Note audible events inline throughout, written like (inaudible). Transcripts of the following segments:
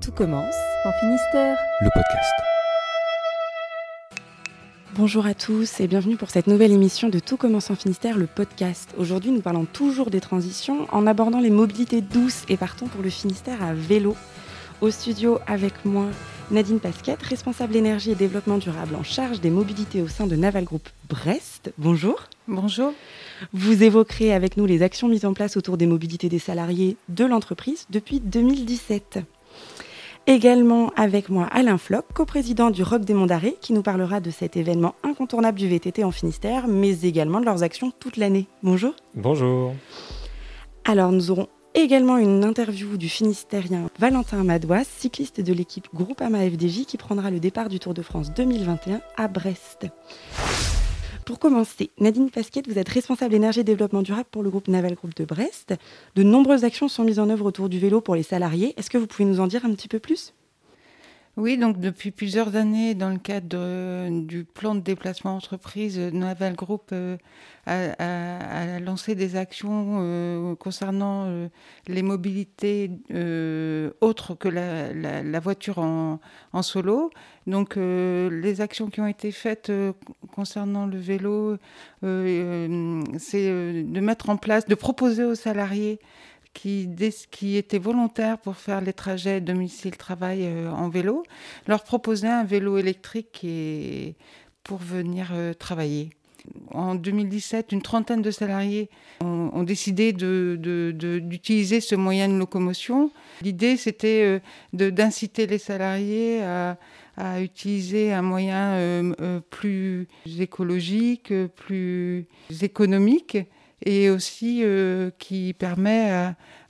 Tout commence en Finistère. Le podcast. Bonjour à tous et bienvenue pour cette nouvelle émission de Tout commence en Finistère, le podcast. Aujourd'hui, nous parlons toujours des transitions en abordant les mobilités douces et partons pour le Finistère à vélo. Au studio avec moi, Nadine Pasquette, responsable énergie et développement durable en charge des mobilités au sein de Naval Group Brest. Bonjour. Bonjour. Vous évoquerez avec nous les actions mises en place autour des mobilités des salariés de l'entreprise depuis 2017. Également avec moi Alain Floch, coprésident du Rock des Monts d'Arrée, qui nous parlera de cet événement incontournable du VTT en Finistère, mais également de leurs actions toute l'année. Bonjour. Bonjour. Alors nous aurons également une interview du Finistérien Valentin Madouas, cycliste de l'équipe Groupama FDJ, qui prendra le départ du Tour de France 2021 à Brest. Pour commencer, Nadine Pasquette, vous êtes responsable énergie et développement durable pour le groupe Naval Group de Brest. De nombreuses actions sont mises en œuvre autour du vélo pour les salariés. Est-ce que vous pouvez nous en dire un petit peu plus? Oui, donc depuis plusieurs années, dans le cadre du plan de déplacement entreprise, Naval Group euh, a, lancé des actions euh, concernant euh, les mobilités autres que la, voiture en, en, solo. Donc les actions qui ont été faites concernant le vélo, c'est de mettre en place, de proposer aux salariés qui, qui étaient volontaires pour faire les trajets domicile-travail euh, en vélo, leur proposer un vélo électrique pour venir euh, travailler. En 2017, une trentaine de salariés ont, décidé d'utiliser ce moyen de locomotion. L'idée, c'était euh, d'inciter les salariés à, à, utiliser un moyen plus écologique, plus économique et aussi euh, qui permet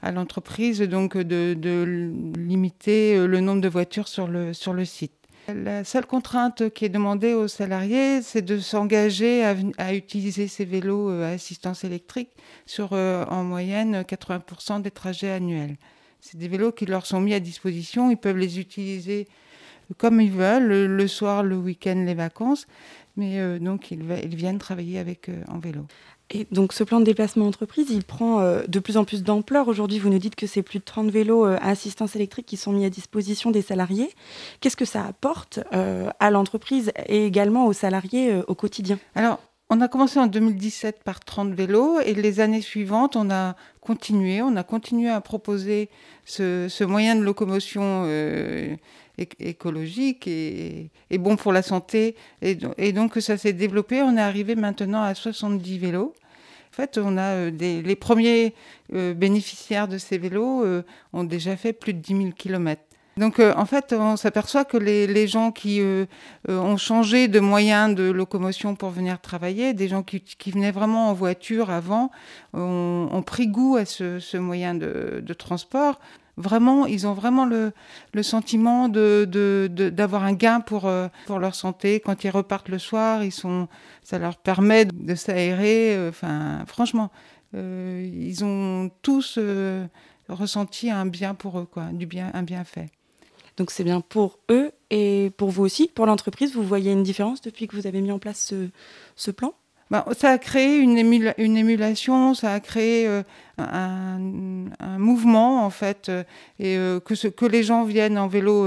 à, l'entreprise donc de, limiter euh, le nombre de voitures sur le, sur le site. La seule contrainte qui est demandée aux salariés, c'est de s'engager à, utiliser ces vélos euh, à assistance électrique sur en moyenne 80% des trajets annuels. C'est des vélos qui leur sont mis à disposition, ils peuvent les utiliser comme ils veulent, le, soir, le week-end, les vacances, mais donc ils, ils, viennent travailler avec en vélo. Et donc ce plan de déplacement entreprise, il prend euh, de plus en plus d'ampleur. Aujourd'hui, vous nous dites que c'est plus de 30 vélos euh, à assistance électrique qui sont mis à disposition des salariés. Qu'est-ce que ça apporte euh, à l'entreprise et également aux salariés au quotidien? Alors, on a commencé en 2017 par 30 vélos et les années suivantes, on a continué. On a continué à proposer ce, moyen de locomotion écologique et, bon pour la santé. Et, donc ça s'est développé. On est arrivé maintenant à 70 vélos. En fait, on a euh, des, les premiers euh, bénéficiaires de ces vélos euh, ont déjà fait plus de 10 000 kilomètres. Donc en fait, on s'aperçoit que les, les, gens qui ont changé de moyen de locomotion pour venir travailler, des gens qui, qui venaient vraiment en voiture avant, ont, ont pris goût à ce, ce moyen de, de transport vraiment, ils ont vraiment le, le sentiment de, d'avoir un gain pour, euh, pour leur santé. Quand ils repartent le soir, ils sont, ça leur permet de s'aérer. Euh, enfin, franchement, euh, ils ont tous ressenti un bien pour eux, quoi, du bien, un bienfait. Donc c'est bien pour eux et pour vous aussi, pour l'entreprise. Vous voyez une différence depuis que vous avez mis en place ce, plan? Bah, ça a créé une, émulation, ça a créé euh, un, mouvement en fait, euh, et euh, que, les gens viennent en vélo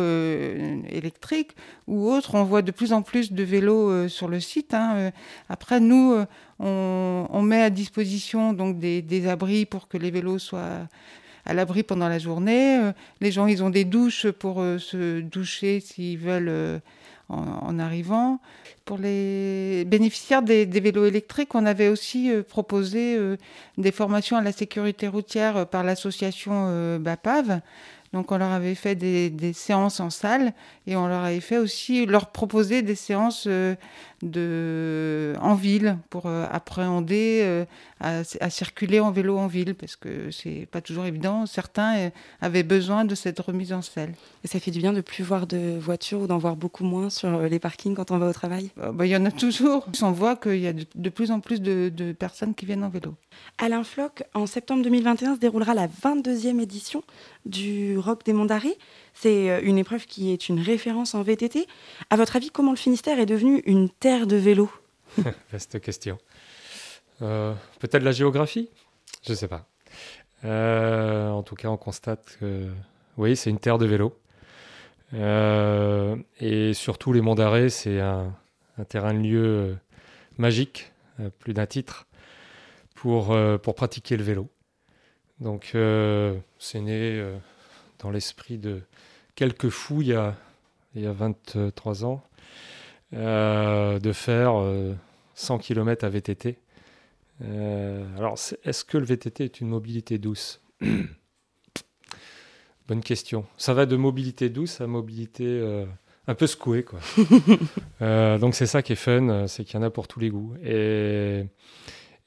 électrique ou autre, on voit de plus en plus de vélos sur le site. Hein, Après, nous, on, on, met à disposition donc des, des, abris pour que les vélos soient à l'abri pendant la journée. Les gens, ils ont des douches pour se doucher s'ils veulent en, arrivant. Pour les bénéficiaires des, vélos électriques, on avait aussi euh, proposé euh, des formations à la sécurité routière euh, par l'association BAPAV. Donc on leur avait fait des, séances en salle et on leur avait fait aussi leur proposer des séances euh, de, en ville pour euh, appréhender euh, à, circuler en vélo en ville parce que c'est pas toujours évident. Certains avaient besoin de cette remise en selle. Et ça fait du bien de plus voir de voitures ou d'en voir beaucoup moins sur les parkings quand on va au travail? Bah, Il y en a toujours. On voit qu'il y a de, plus en plus de, de, personnes qui viennent en vélo. Alain Floch, en septembre 2021 se déroulera la 22e édition du Rock des Monts d'Arrée. C'est euh, une épreuve qui est une référence en VTT. À votre avis, comment le Finistère est devenu une terre de vélo (laughs) Vaste question. Euh, peut-être la géographie? Je ne sais pas. Euh, en tout cas, on constate que oui, c'est une terre de vélo. et surtout, les Monts d'Arrêt, c'est un, terrain de lieu magique, plus d'un titre, pour, pour pratiquer le vélo. Donc, c'est né dans l'esprit de quelques fous il y a, il y a 23 ans de faire 100 km à VTT. Euh, alors, est-ce que le VTT est une mobilité douce (coughs) Bonne question. Ça va de mobilité douce à mobilité euh, un peu secouée. Quoi. (laughs) Euh, donc, c'est ça qui est fun, c'est qu'il y en a pour tous les goûts. Et,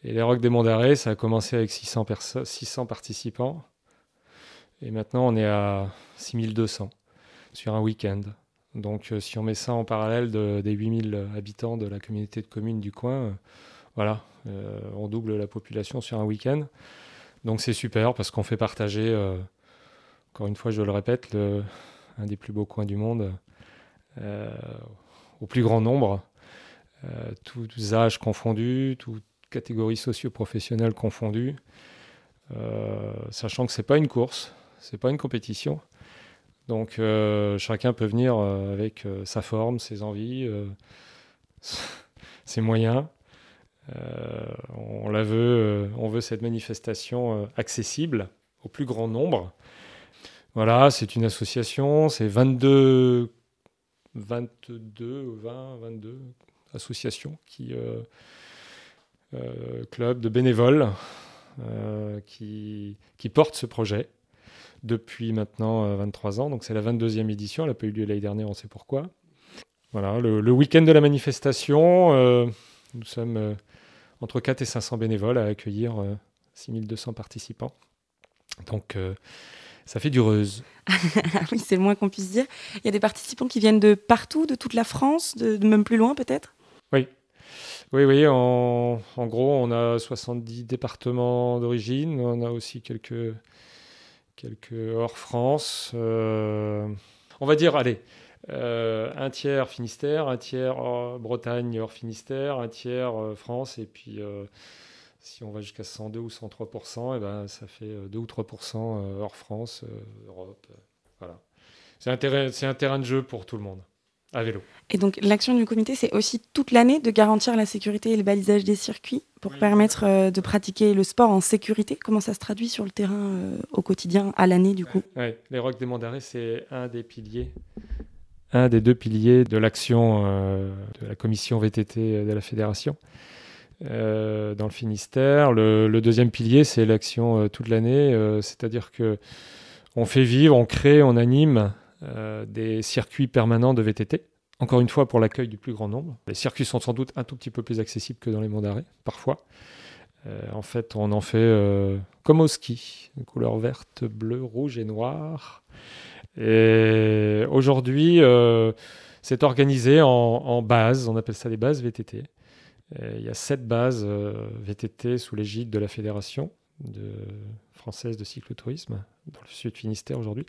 les Rocs des Monts d'Arrêt, ça a commencé avec 600, 600 participants. Et maintenant, on est à 6200 sur un week-end. Donc, euh, si on met ça en parallèle des 8000 habitants de la communauté de communes du coin, euh, voilà, euh, on double la population sur un week-end. Donc, c'est super parce qu'on fait partager, encore une fois, je le répète, un des plus beaux coins du monde au plus grand nombre, tous âges confondus, toutes catégories socio-professionnelles confondues, sachant que c'est pas une course, c'est pas une compétition. Donc euh, chacun peut venir euh, avec euh, sa forme, ses envies, (laughs) ses moyens. on la veut, on veut cette manifestation accessible au plus grand nombre. Voilà, c'est une association, c'est 22, 22, 20, 22 associations qui clubs de bénévoles qui, qui portent ce projet depuis maintenant 23 euh, ans. Donc c'est la 22e édition. Elle n'a pas eu lieu l'année dernière, on sait pourquoi. Voilà, le, week-end de la manifestation, euh, nous sommes euh, entre 4 et 500 bénévoles à accueillir 6200 participants. Donc ça fait dureuse. (laughs) oui, c'est le moins qu'on puisse dire. Il y a des participants qui viennent de partout, de toute la France, de, même plus loin peut-être? Oui. Oui, oui, en, en, gros, on a 70 départements d'origine. On a aussi quelques quelques hors France. Euh, on va dire, allez, euh, un tiers Finistère, un tiers Bretagne hors Finistère, un tiers euh, France, et puis si on va jusqu'à 102 ou 103 et eh ben, ça fait 2 ou 3% hors France, Europe. voilà. C'est un, un terrain de jeu pour tout le monde à vélo. Et donc l'action du comité, c'est aussi toute l'année de garantir la sécurité et le balisage des circuits pour permettre euh, de pratiquer le sport en sécurité. Comment ça se traduit sur le terrain euh, au quotidien, à l'année du coup? Ouais, Les Rocs des Monts c'est un des piliers, un des deux piliers de l'action euh, de la commission VTT de la fédération. dans le Finistère. Le, le deuxième pilier, c'est l'action toute l'année, c'est-à-dire que on fait vivre, on crée, on anime des circuits permanents de VTT. Encore une fois, pour l'accueil du plus grand nombre. Les circuits sont sans doute un tout petit peu plus accessibles que dans les monts d'arrêt, parfois. Euh, en fait, on en fait euh, comme au ski, couleur verte, bleue, rouge et noire. Et aujourd'hui, c'est organisé en, en bases, on appelle ça des bases VTT. il y a sept bases VTT sous l'égide de la fédération de française de cyclotourisme dans le sud Finistère aujourd'hui.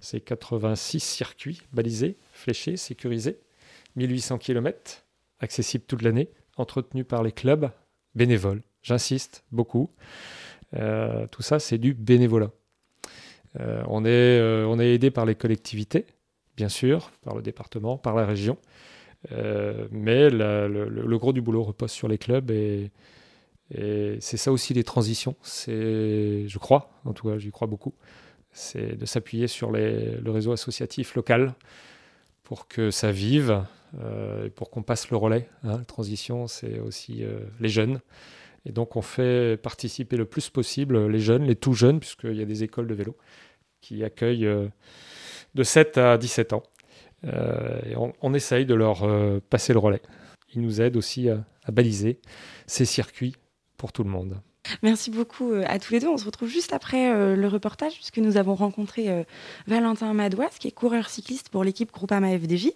C'est 86 circuits balisés, fléchés, sécurisés, 1800 km, accessibles toute l'année, entretenus par les clubs bénévoles. J'insiste beaucoup. Euh, tout ça, c'est du bénévolat. Euh, on, est, euh, on est aidé par les collectivités, bien sûr, par le département, par la région. mais le, le, gros du boulot repose sur les clubs et, et c'est ça aussi les transitions. C'est, je crois, en tout cas, j'y crois beaucoup. C'est de s'appuyer sur le réseau associatif local pour que ça vive, euh, pour qu'on passe le relais. Hein. La transition, c'est aussi euh, les jeunes. Et donc, on fait participer le plus possible les jeunes, les tout jeunes, puisqu'il y a des écoles de vélo qui accueillent euh, de 7 à 17 ans. et on, essaye de leur passer le relais. Ils nous aident aussi à baliser ces circuits tout le monde. Merci beaucoup euh, à tous les deux. On se retrouve juste après euh, le reportage puisque nous avons rencontré euh, Valentin Madouas, qui est coureur cycliste pour l'équipe Groupama FDJ,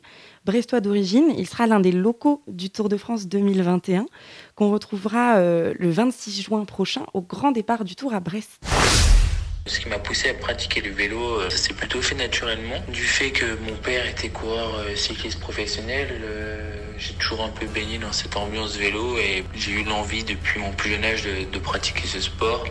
brestois d'origine. Il sera l'un des locaux du Tour de France 2021 qu'on retrouvera le 26 juin prochain au grand départ du Tour à Brest. Ce qui m'a poussé à pratiquer le vélo, euh, ça s'est plutôt fait naturellement. Du fait que mon père était coureur euh, cycliste professionnel, euh, j'ai toujours un peu baigné dans cette ambiance vélo et j'ai eu l'envie depuis mon plus jeune âge de, pratiquer ce sport.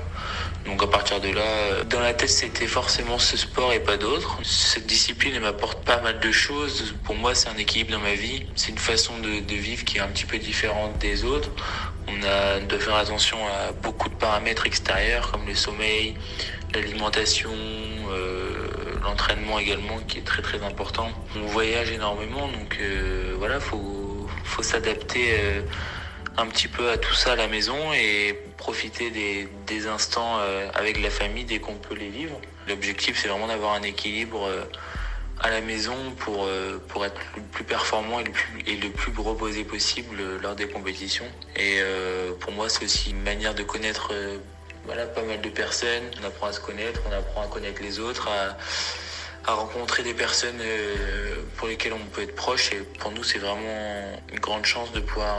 Donc à partir de là, dans la tête, c'était forcément ce sport et pas d'autre. Cette discipline m'apporte pas mal de choses. Pour moi, c'est un équilibre dans ma vie. C'est une façon de, vivre qui est un petit peu différente des autres. On a doit faire attention à beaucoup de paramètres extérieurs comme le sommeil, l'alimentation, euh, l'entraînement également qui est très très important. On voyage énormément, donc euh, voilà, faut faut s'adapter. Euh, un petit peu à tout ça à la maison et profiter des, des instants avec la famille dès qu'on peut les vivre. L'objectif, c'est vraiment d'avoir un équilibre à la maison pour, pour être le plus performant et le plus, et le plus reposé possible lors des compétitions. Et pour moi, c'est aussi une manière de connaître voilà, pas mal de personnes. On apprend à se connaître, on apprend à connaître les autres, à, rencontrer des personnes pour lesquelles on peut être proche. Et pour nous, c'est vraiment une grande chance de pouvoir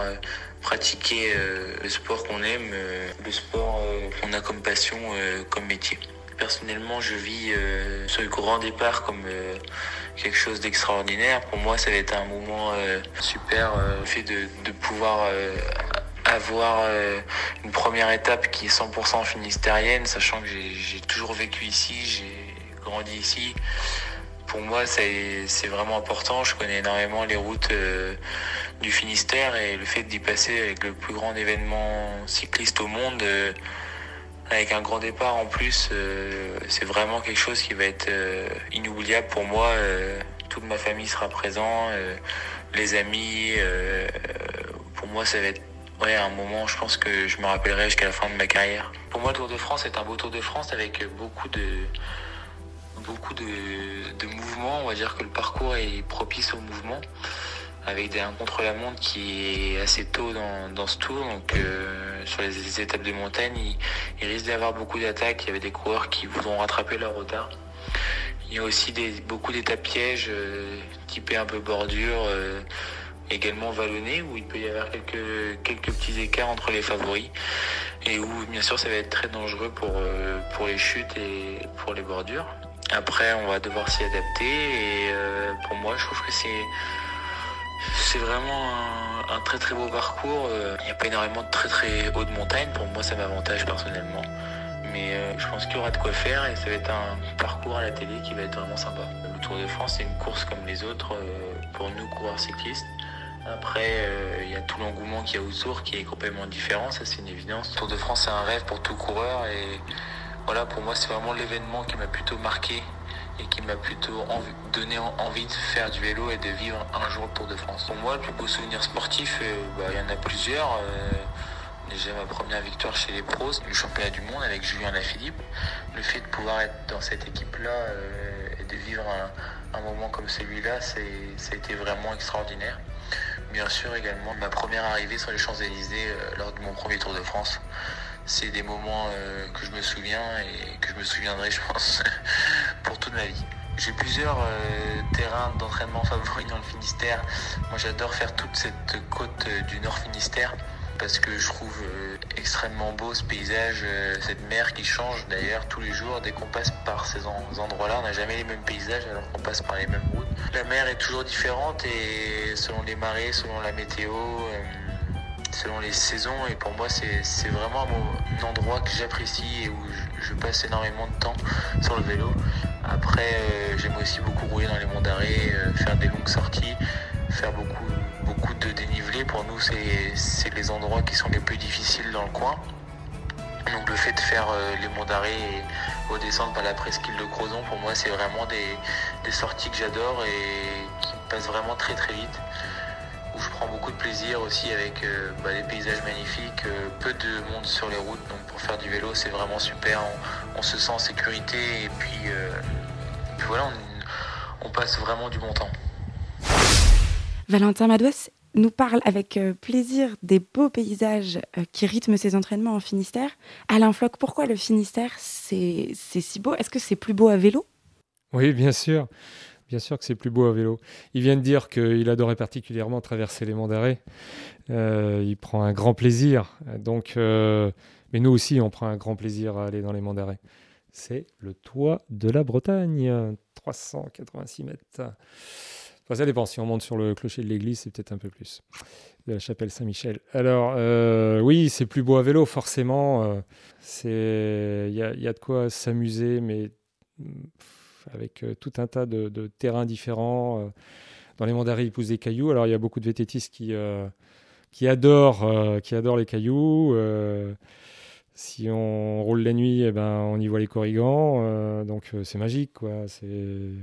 pratiquer euh, le sport qu'on aime, euh, le sport euh, qu'on a comme passion, comme métier. Personnellement, je vis ce grand départ comme quelque chose d'extraordinaire. Pour moi, ça va être un moment super, le fait de pouvoir avoir une première étape qui est 100% finistérienne, sachant que j'ai toujours vécu ici, j'ai grandi ici. Pour moi, c'est vraiment important. Je connais énormément les routes du Finistère et le fait d'y passer avec le plus grand événement cycliste au monde, euh, avec un grand départ en plus, euh, c'est vraiment quelque chose qui va être euh, inoubliable pour moi. toute ma famille sera présent, les amis. pour moi, ça va être ouais, un moment, je pense que je me rappellerai jusqu'à la fin de ma carrière. Pour moi, le Tour de France est un beau Tour de France avec beaucoup de beaucoup de, mouvements. On va dire que le parcours est propice au mouvement avec un contre-la-montre qui est assez tôt dans, dans ce tour. Donc euh, sur les, étapes de montagne, il, risque d'y avoir beaucoup d'attaques. Il y avait des coureurs qui voudront rattraper leur retard. Il y a aussi des, beaucoup d'étapes pièges, euh, typées un peu bordure, euh, également vallonnées, où il peut y avoir quelques, quelques petits écarts entre les favoris. Et où bien sûr ça va être très dangereux pour, euh, pour les chutes et pour les bordures. Après on va devoir s'y adapter et pour moi je trouve que c'est c'est vraiment un, très très beau parcours. Euh, il n'y a pas énormément de très très hautes montagnes. Pour moi, ça m'avantage personnellement. Mais euh, je pense qu'il y aura de quoi faire et ça va être un parcours à la télé qui va être vraiment sympa. Le Tour de France, c'est une course comme les autres euh, pour nous, coureurs cyclistes. Après, il y a tout l'engouement qu'il y a autour qui est complètement différent, ça c'est une évidence. Le Tour de France, c'est un rêve pour tout coureur et voilà, pour moi, c'est vraiment l'événement qui m'a plutôt marqué et qui m'a plutôt donné envie de faire du vélo et de vivre un jour le Tour de France. Pour moi, le plus beau souvenir sportif, euh, bah, il y en a plusieurs. Euh, déjà ma première victoire chez les pros, le championnat du monde avec Julien Lafilippe. Le fait de pouvoir être dans cette équipe-là euh, et de vivre un, moment comme celui-là, ça a été vraiment extraordinaire. Bien sûr également ma première arrivée sur les Champs-Élysées lors de mon premier Tour de France c'est des moments euh, que je me souviens et que je me souviendrai, (laughs) je pense, pour toute ma vie. J'ai plusieurs euh, terrains d'entraînement favoris dans le Finistère. Moi, j'adore faire toute cette côte euh, du Nord Finistère parce que je trouve extrêmement beau ce paysage, cette mer qui change d'ailleurs tous les jours. Dès qu'on passe par ces endroits-là, on n'a jamais les mêmes paysages alors qu'on passe par les mêmes routes. La mer est toujours différente et selon les marées, selon la météo, selon les saisons. Et pour moi, c'est vraiment un endroit que j'apprécie et où je, passe énormément de temps sur le vélo. Après, euh, j'aime aussi beaucoup rouler dans les monts d'arrêt, euh, faire des longues sorties, faire beaucoup, de dénivelé. Pour nous, c'est les endroits qui sont les plus difficiles dans le coin. Donc le fait de faire euh, les monts d'arrêt et redescendre par la presqu'île de Crozon, pour moi, c'est vraiment des, des sorties que j'adore et qui passent vraiment très très vite je prends beaucoup de plaisir aussi avec euh, bah, des paysages magnifiques, euh, peu de monde sur les routes. Donc pour faire du vélo, c'est vraiment super. On, se sent en sécurité et puis, euh, voilà, on, passe vraiment du bon temps. Valentin Madouas nous parle avec plaisir des beaux paysages qui rythment ses entraînements en Finistère. Alain Floch, pourquoi le Finistère, c'est si beau? Est-ce que c'est plus beau à vélo? Oui, bien sûr. Bien sûr que c'est plus beau à vélo. Il vient de dire qu'il adorait particulièrement traverser les monts. Euh, il prend un grand plaisir. Donc, euh, mais nous aussi, on prend un grand plaisir à aller dans les monts. C'est le toit de la Bretagne, 386 mètres. Ça dépend. Si on monte sur le clocher de l'église, c'est peut-être un peu plus. De la chapelle Saint-Michel. Alors, euh, oui, c'est plus beau à vélo, forcément. Euh, Il y a, de quoi s'amuser, mais avec tout un tas de, terrains différents. Dans les Monts ils poussent des cailloux. Alors, il y a beaucoup de vététistes qui, qui, adorent, qui adorent les cailloux. Si on roule la nuit, eh ben, on y voit les corrigans. Euh, donc euh, c'est magique, quoi. C'est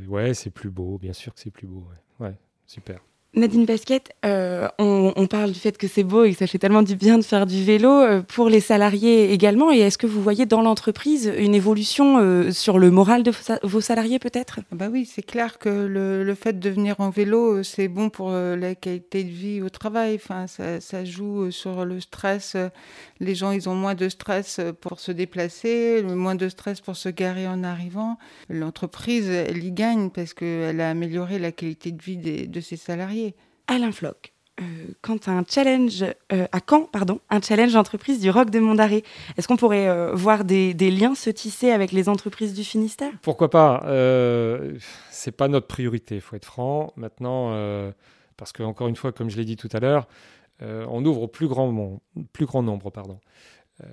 ouais, c'est plus beau, bien sûr que c'est plus beau. Ouais super. Nadine Basket, euh, on, parle du fait que c'est beau et que ça fait tellement du bien de faire du vélo euh, pour les salariés également. Et est-ce que vous voyez dans l'entreprise une évolution euh, sur le moral de vos salariés peut-être? Ah Bah oui, c'est clair que le, fait de venir en vélo, c'est bon pour la qualité de vie au travail. Enfin, ça, joue sur le stress. Les gens, ils ont moins de stress pour se déplacer, moins de stress pour se garer en arrivant. L'entreprise, elle y gagne parce qu'elle a amélioré la qualité de vie de ses salariés. Alain Floch. Euh, quand un challenge euh, à Caen, pardon, un challenge d'entreprise du Roc de Mondaré. Est-ce qu'on pourrait euh, voir des, liens se tisser avec les entreprises du Finistère? Pourquoi pas C'est pas notre priorité, faut être franc. Maintenant, parce que encore une fois, comme je l'ai dit tout à l'heure, on ouvre au plus grand, nombre, pardon.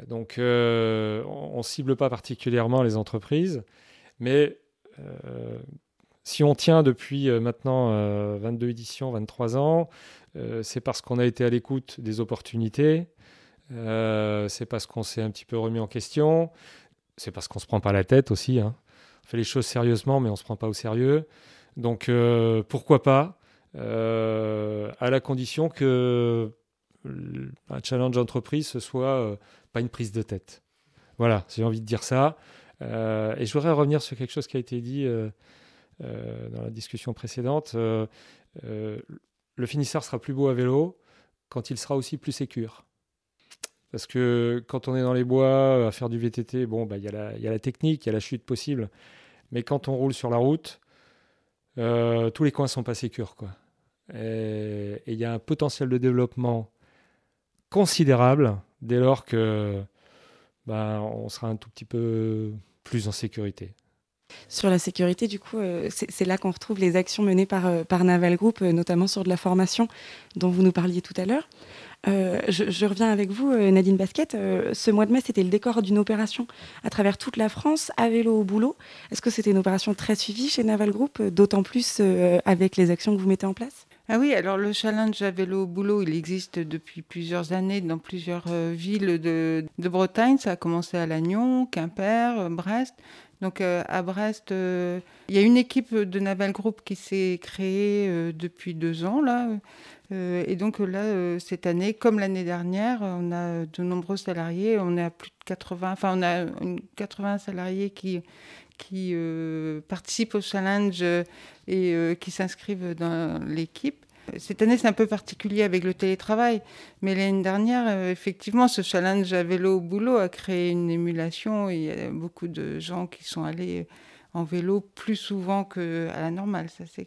donc, on, ne cible pas particulièrement les entreprises, mais si on tient depuis euh, maintenant 22 euh, éditions, 23 ans, euh, c'est parce qu'on a été à l'écoute des opportunités, c'est parce qu'on s'est un petit peu remis en question, c'est parce qu'on ne se prend pas la tête aussi. Hein. On fait les choses sérieusement, mais on ne se prend pas au sérieux. Donc pourquoi pas, à la condition que un challenge d'entreprise, ce soit pas une prise de tête. Voilà, j'ai envie de dire ça. et je voudrais revenir sur quelque chose qui a été dit dans la discussion précédente, euh, euh, le finisseur sera plus beau à vélo quand il sera aussi plus sécure. Parce que quand on est dans les bois à faire du VTT, bon, bah, il y, a la technique, il y a la chute possible. Mais quand on roule sur la route, tous les coins sont pas sécures. Quoi. Et il y a un potentiel de développement considérable dès lors que bah, on sera un tout petit peu plus en sécurité. Sur la sécurité, du coup, euh, c'est là qu'on retrouve les actions menées par, euh, Naval Group, euh, notamment sur de la formation dont vous nous parliez tout à l'heure. Je, reviens avec vous, Nadine Basket. ce mois de mai, c'était le décor d'une opération à travers toute la France, à vélo au boulot. Est-ce que c'était une opération très suivie chez Naval Group, d'autant plus avec les actions que vous mettez en place? Ah oui, alors le challenge à vélo au boulot, il existe depuis plusieurs années dans plusieurs villes de, de, Bretagne. Ça a commencé à Lannion, Quimper, Brest. Donc euh, à Brest, euh, il y a une équipe de Naval Group qui s'est créée euh, depuis deux ans là. et donc là, cette année, comme l'année dernière, on a de nombreux salariés. On à plus de 80, enfin on a 80 salariés qui qui participent au challenge et qui s'inscrivent dans l'équipe. Cette année, c'est un peu particulier avec le télétravail, mais l'année dernière, euh, effectivement, ce challenge à vélo au boulot a créé une émulation. il y a beaucoup de gens qui sont allés en vélo plus souvent qu'à la normale. Ça, c'est,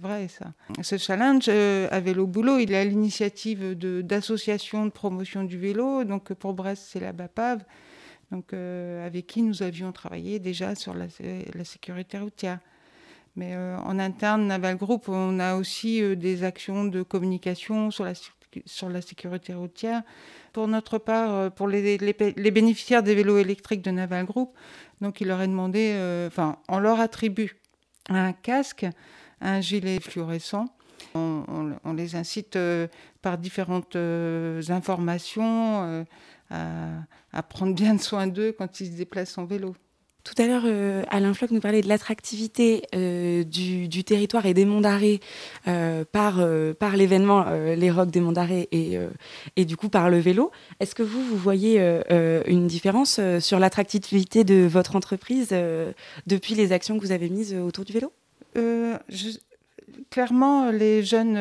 vrai, ça. Ce challenge euh, à vélo au boulot, il est à l'initiative d'associations de, promotion du vélo. Donc, pour Brest, c'est la BAPAV, donc, euh, avec qui nous avions travaillé déjà sur la sécurité routière. Mais euh, en interne, Naval Group, on a aussi euh, des actions de communication sur la, sur la sécurité routière. Pour notre part, euh, pour les, les, bénéficiaires des vélos électriques de Naval Group, donc il leur est demandé, enfin, on leur attribue un casque, un gilet fluorescent. On, les incite par différentes informations à prendre bien soin d'eux quand ils se déplacent en vélo. Tout à l'heure, euh, Alain Floch nous parlait de l'attractivité euh, du, territoire et des monts d'arrêt euh, par, l'événement Les Rocs des monts d'arrêt et, du coup par le vélo. Est-ce que vous, vous voyez une différence sur l'attractivité de votre entreprise depuis les actions que vous avez mises autour du vélo? Clairement, les jeunes,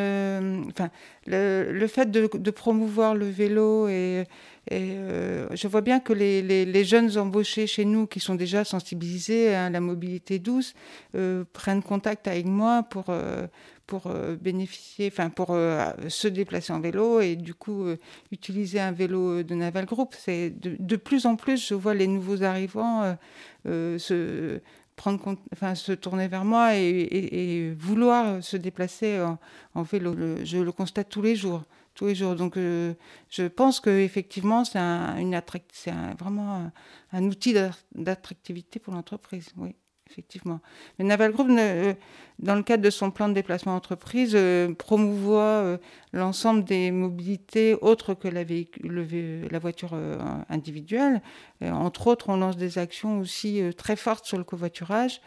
le, fait de, de, promouvoir le vélo et euh, je vois bien que les, jeunes embauchés chez nous, qui sont déjà sensibilisés à la mobilité douce, euh, prennent contact avec moi pour, euh, pour bénéficier, enfin pour se déplacer en vélo et du coup utiliser un vélo de Naval Group. De, plus en plus, je vois les nouveaux arrivants se prendre enfin, se tourner vers moi et, vouloir se déplacer en, vélo. je le constate tous les jours. Tous les jours. Donc, je pense qu'effectivement, c'est un, vraiment un outil d'attractivité pour l'entreprise. Oui effectivement. Mais Naval Group, euh, dans le cadre de son plan de déplacement entreprise, euh, promouvoit euh, l'ensemble des mobilités autres que la voiture individuelle. entre autres, on lance des actions aussi très fortes sur le covoiturage.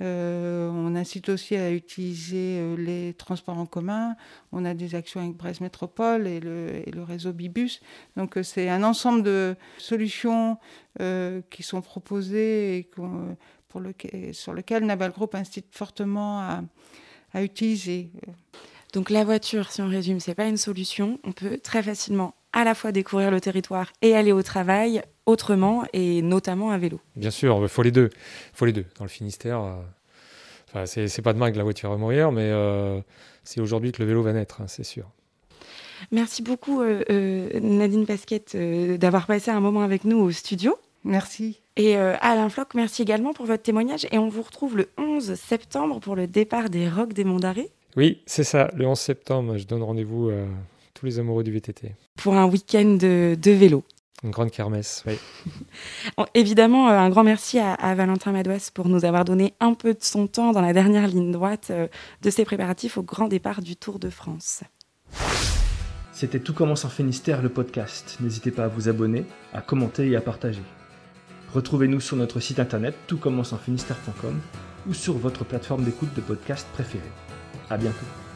On incite aussi à utiliser les transports en commun. On a des actions avec Brest Métropole et le, le réseau Bibus. Donc c'est un ensemble de solutions qui sont proposées et pour sur lequel Naval Group incite fortement à, utiliser. Donc la voiture, si on résume, c'est pas une solution. On peut très facilement à la fois découvrir le territoire et aller au travail autrement et notamment à vélo. Bien sûr, il faut les deux. faut les deux. Dans le Finistère, euh, enfin, c'est pas demain que la voiture va mourir, mais euh, c'est aujourd'hui que le vélo va naître, hein, c'est sûr. Merci beaucoup euh, Nadine Pasquette d'avoir passé un moment avec nous au studio. Merci. Et euh, Alain Floch, merci également pour votre témoignage. Et on vous retrouve le 11 septembre pour le départ des Rocs des Monts d'Arrêt. Oui, c'est ça, le 11 septembre. Je donne rendez-vous tous les amoureux du VTT. Pour un week-end de, vélo. Une grande kermesse, oui. (laughs) Évidemment, euh, un grand merci à, Valentin Madouas pour nous avoir donné un peu de son temps dans la dernière ligne droite euh, de ses préparatifs au grand départ du Tour de France. C'était Tout commence en Finistère, le podcast. N'hésitez pas à vous abonner, à commenter et à partager. Retrouvez-nous sur notre site internet toutcommenceenfinistère.com ou sur votre plateforme d'écoute de podcast préférée. À bientôt.